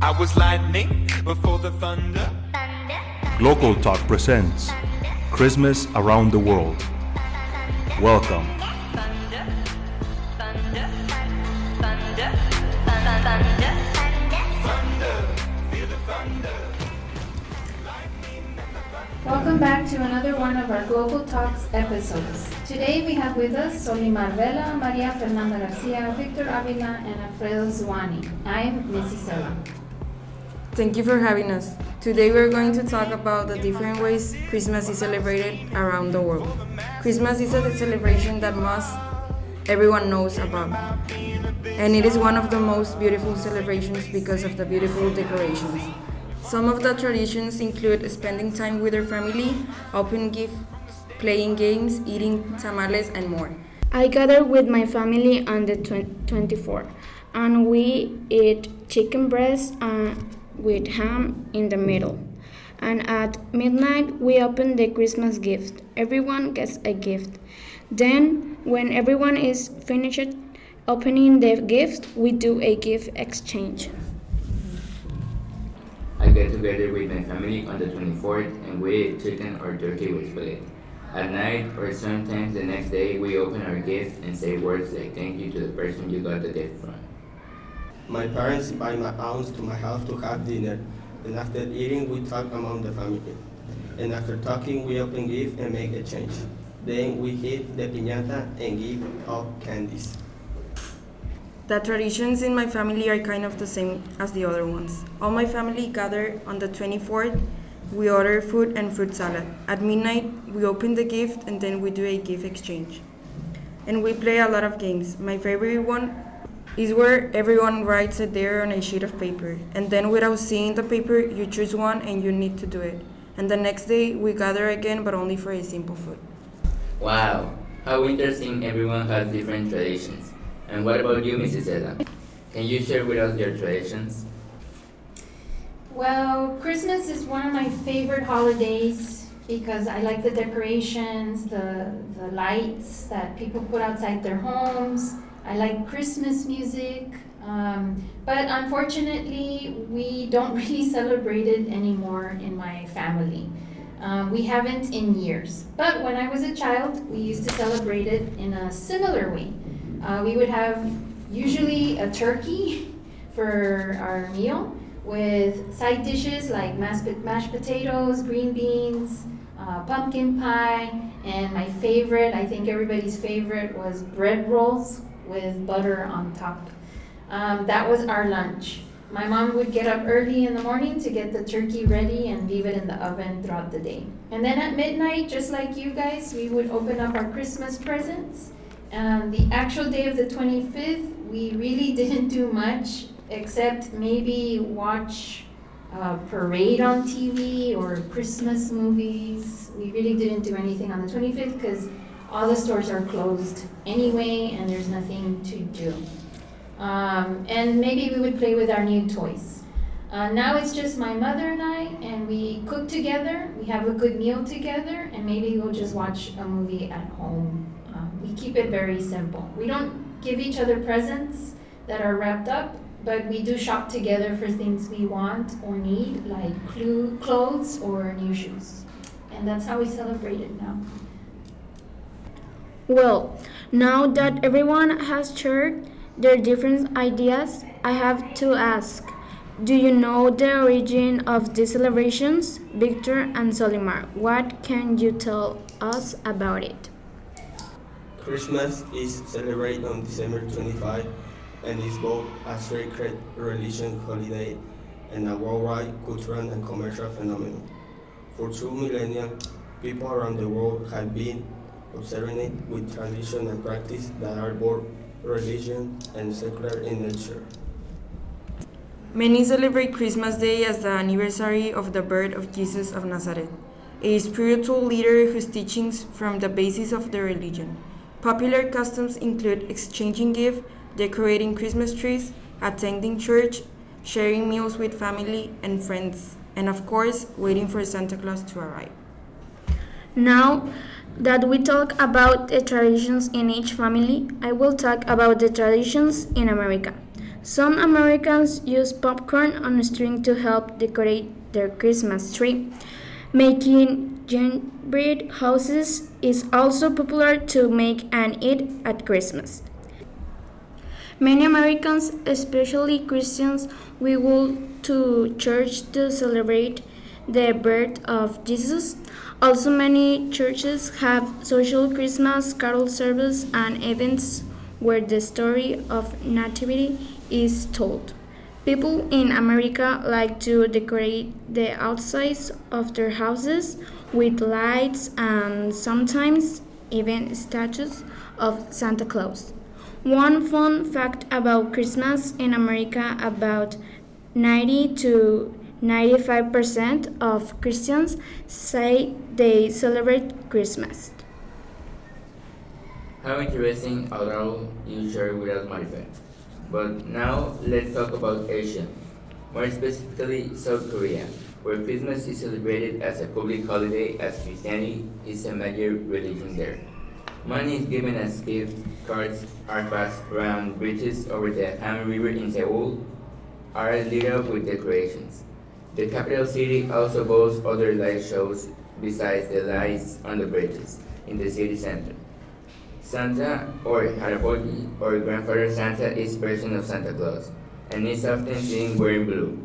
I was lightning before the thunder. Global Talk presents Christmas Around the World. Welcome. thunder, thunder, thunder, thunder, Welcome back to another one of our Global Talks episodes. Today we have with us Solimar Vela, Maria Fernanda Garcia, Victor Avila, and Alfredo Zuani. I'm Missy Sela. Thank you for having us. Today we're going to talk about the different ways Christmas is celebrated around the world. Christmas is a celebration that most everyone knows about. And it is one of the most beautiful celebrations because of the beautiful decorations. Some of the traditions include spending time with your family, opening gifts, playing games, eating tamales, and more. I gather with my family on the twen- 24th, and we eat chicken breast uh, with ham in the middle. And at midnight, we open the Christmas gift. Everyone gets a gift. Then, when everyone is finished opening the gift, we do a gift exchange. I get together with my family on the 24th and we eat chicken or turkey with spaghetti. At night, or sometimes the next day, we open our gift and say words like thank you to the person you got the gift from. My parents invite my aunts to my house to have dinner, and after eating, we talk among the family. And after talking, we open gifts and make a change. Then we hit the piñata and give out candies. The traditions in my family are kind of the same as the other ones. All my family gather on the 24th. We order food and fruit salad. At midnight, we open the gift and then we do a gift exchange. And we play a lot of games. My favorite one is where everyone writes a dare on a sheet of paper. And then, without seeing the paper, you choose one and you need to do it. And the next day, we gather again, but only for a simple food. Wow, how interesting everyone has different traditions. And what about you, Mrs. Ella? Can you share with us your traditions? Well, Christmas is one of my favorite holidays because I like the decorations, the, the lights that people put outside their homes. I like Christmas music. Um, but unfortunately, we don't really celebrate it anymore in my family. Um, we haven't in years. But when I was a child, we used to celebrate it in a similar way. Uh, we would have usually a turkey for our meal with side dishes like mashed, potatoes, green beans, uh, pumpkin pie, and my favorite, I think everybody's favorite, was bread rolls with butter on top. Um, that was our lunch. My mom would get up early in the morning to get the turkey ready and leave it in the oven throughout the day. And then at midnight, just like you guys, we would open up our Christmas presents. Um, the actual day of the 25th, we really didn't do much except maybe watch a parade on TV or Christmas movies. We really didn't do anything on the 25th because all the stores are closed anyway and there's nothing to do. Um, and maybe we would play with our new toys. Uh, now it's just my mother and I, and we cook together. We have a good meal together, and maybe we'll just watch a movie at home. Um, we keep it very simple. We don't give each other presents that are wrapped up, but we do shop together for things we want or need, like clu- clothes or new shoes. And that's how we celebrate it now. Well, now that everyone has shared their different ideas, I have to ask Do you know the origin of these celebrations? Victor and Solimar, what can you tell us about it? Christmas is celebrated on December 25 and is both a sacred religious holiday and a worldwide cultural and commercial phenomenon. For two millennia, people around the world have been observing it with tradition and practice that are both religion and secular in nature. Many celebrate Christmas Day as the anniversary of the birth of Jesus of Nazareth, a spiritual leader whose teachings form the basis of their religion. Popular customs include exchanging gifts, decorating Christmas trees, attending church, sharing meals with family and friends, and of course, waiting for Santa Claus to arrive. Now that we talk about the traditions in each family, I will talk about the traditions in America. Some Americans use popcorn on a string to help decorate their Christmas tree. Making gingerbread houses is also popular to make and eat at Christmas. Many Americans, especially Christians, we go to church to celebrate the birth of Jesus. Also, many churches have social Christmas carol service and events where the story of Nativity is told. People in America like to decorate the outsides of their houses with lights and sometimes even statues of Santa Claus. One fun fact about Christmas in America about 90 to 95% of Christians say they celebrate Christmas. How interesting although you share without modify. But now let's talk about Asia, more specifically South Korea, where Christmas is celebrated as a public holiday as Christianity is a major religion there. Money is given as gifts, cards are passed around bridges over the Han River in Seoul are lit up with decorations. The capital city also boasts other light shows besides the lights on the bridges in the city center. Santa or Harabeoji or Grandfather Santa is version of Santa Claus and is often seen wearing blue.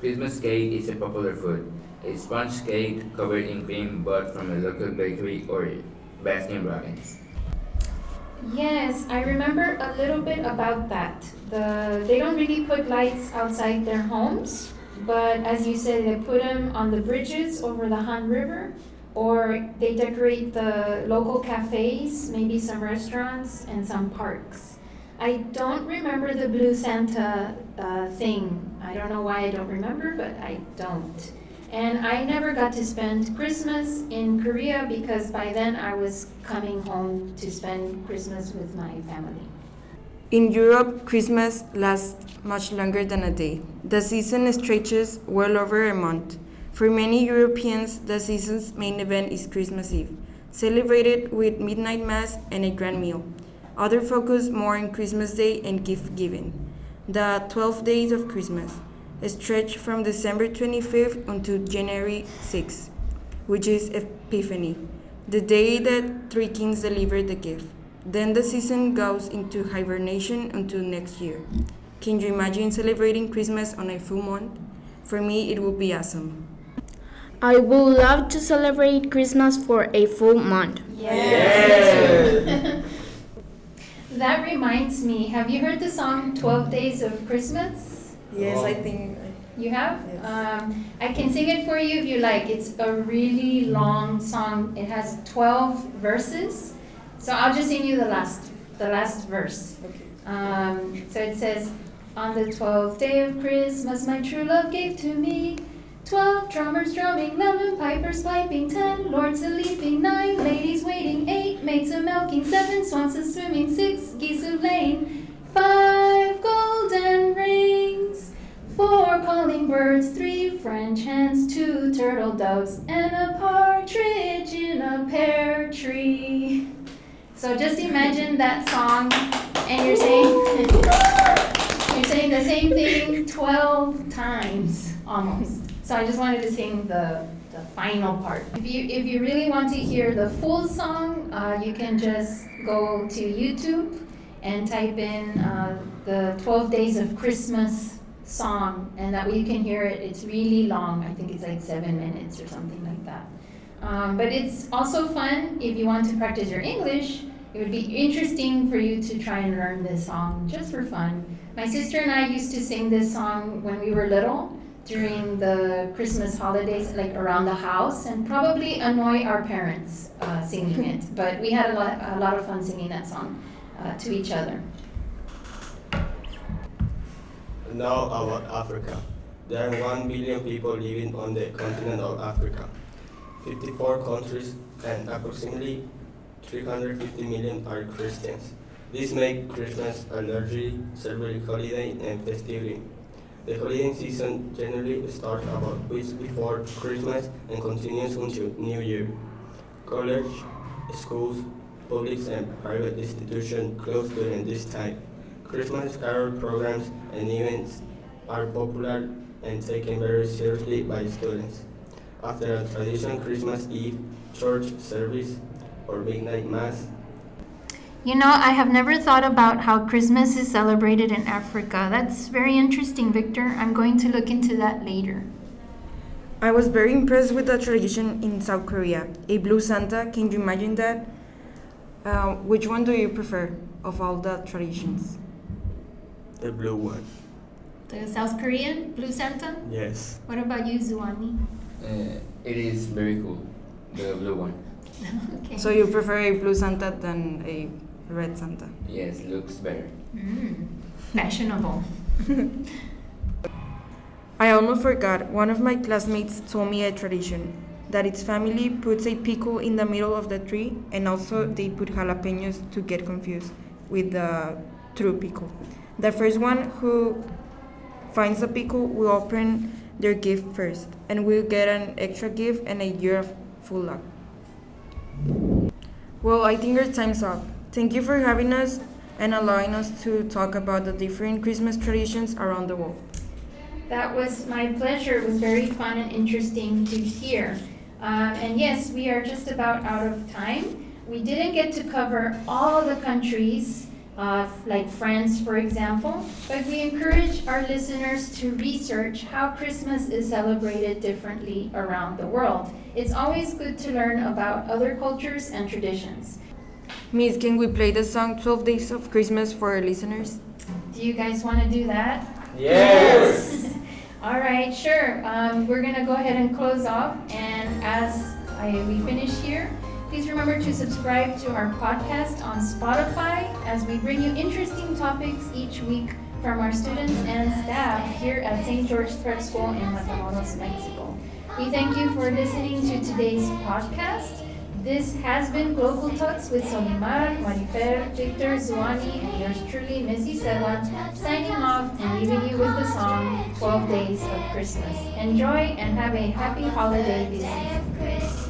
Christmas cake is a popular food. A sponge cake covered in cream bought from a local bakery or Baskin Robbins. Yes, I remember a little bit about that. The they don't really put lights outside their homes, but as you said, they put them on the bridges over the Han River, or they decorate the local cafes, maybe some restaurants and some parks. I don't remember the blue Santa uh, thing. I don't know why I don't remember, but I don't. And I never got to spend Christmas in Korea because by then I was coming home to spend Christmas with my family. In Europe, Christmas lasts much longer than a day. The season stretches well over a month. For many Europeans, the season's main event is Christmas Eve, celebrated with midnight mass and a grand meal. Others focus more on Christmas Day and gift giving. The 12 days of Christmas stretch from December 25th until January 6th, which is Epiphany, the day that three kings delivered the gift. Then the season goes into hibernation until next year. Can you imagine celebrating Christmas on a full month? For me, it would be awesome. I would love to celebrate Christmas for a full month. Yes. that reminds me, have you heard the song 12 Days of Christmas? Yes, I think. You have? Yes. Um, I can sing it for you if you like. It's a really long song. It has 12 verses. So I'll just sing you the last the last verse. Okay. Um, so it says, On the twelfth day of Christmas, my true love gave to me twelve drummers drumming, lemon pipers piping, ten lords a leaping, nine ladies waiting, eight maids a milking, seven swans a swimming, six geese a laying, five golden rings, four calling birds, three French hens, two turtle doves, and a partridge in a pear tree. So just imagine that song, and you're saying you're saying the same thing twelve times almost. So I just wanted to sing the the final part. If you if you really want to hear the full song, uh, you can just go to YouTube and type in uh, the 12 Days of Christmas song, and that way you can hear it. It's really long. I think it's like seven minutes or something like that. Um, but it's also fun if you want to practice your English. It would be interesting for you to try and learn this song just for fun. My sister and I used to sing this song when we were little during the Christmas holidays, like around the house, and probably annoy our parents uh, singing it. But we had a lot, a lot of fun singing that song uh, to each other. Now about Africa. There are 1 billion people living on the continent of Africa. 54 countries and approximately 350 million are Christians. This makes Christmas a largely celebrated holiday and festivity. The holiday season generally starts about weeks before Christmas and continues until New Year. College, schools, public and private institutions close during this time. Christmas carol programs and events are popular and taken very seriously by students. After a traditional Christmas Eve church service or midnight mass, You know, I have never thought about how Christmas is celebrated in Africa. That's very interesting, Victor. I'm going to look into that later. I was very impressed with the tradition in South Korea. A blue Santa, can you imagine that? Uh, which one do you prefer of all the traditions? the blue one. The South Korean Blue Santa? Yes. What about you, Zuani? Uh, it is very cool, the blue one. okay. So you prefer a blue Santa than a red Santa? Yes, looks better. Mm, fashionable. I almost forgot. One of my classmates told me a tradition that its family puts a pickle in the middle of the tree, and also they put jalapenos to get confused with the true pickle. The first one who finds the pickle will open their gift first, and will get an extra gift and a year of full luck. Well, I think our time's up. Thank you for having us and allowing us to talk about the different Christmas traditions around the world. That was my pleasure. It was very fun and interesting to hear. Um, and yes, we are just about out of time. We didn't get to cover all the countries, uh, like France, for example, but we encourage our listeners to research how Christmas is celebrated differently around the world. It's always good to learn about other cultures and traditions. Miss, can we play the song 12 Days of Christmas for our listeners? Do you guys want to do that? Yes! All right, sure. Um, we're gonna go ahead and close off, and as I, we finish here, please remember to subscribe to our podcast on Spotify as we bring you interesting topics each week from our students and staff here at St. George Prep School in Matamoros, Mexico. We thank you for listening to today's podcast. This has been Global Talks with Solimar, Marifer, Victor, Zuani, and yours truly, Missy Servan, signing off and leaving you with the song 12 Days of Christmas. Enjoy and have a happy holiday season.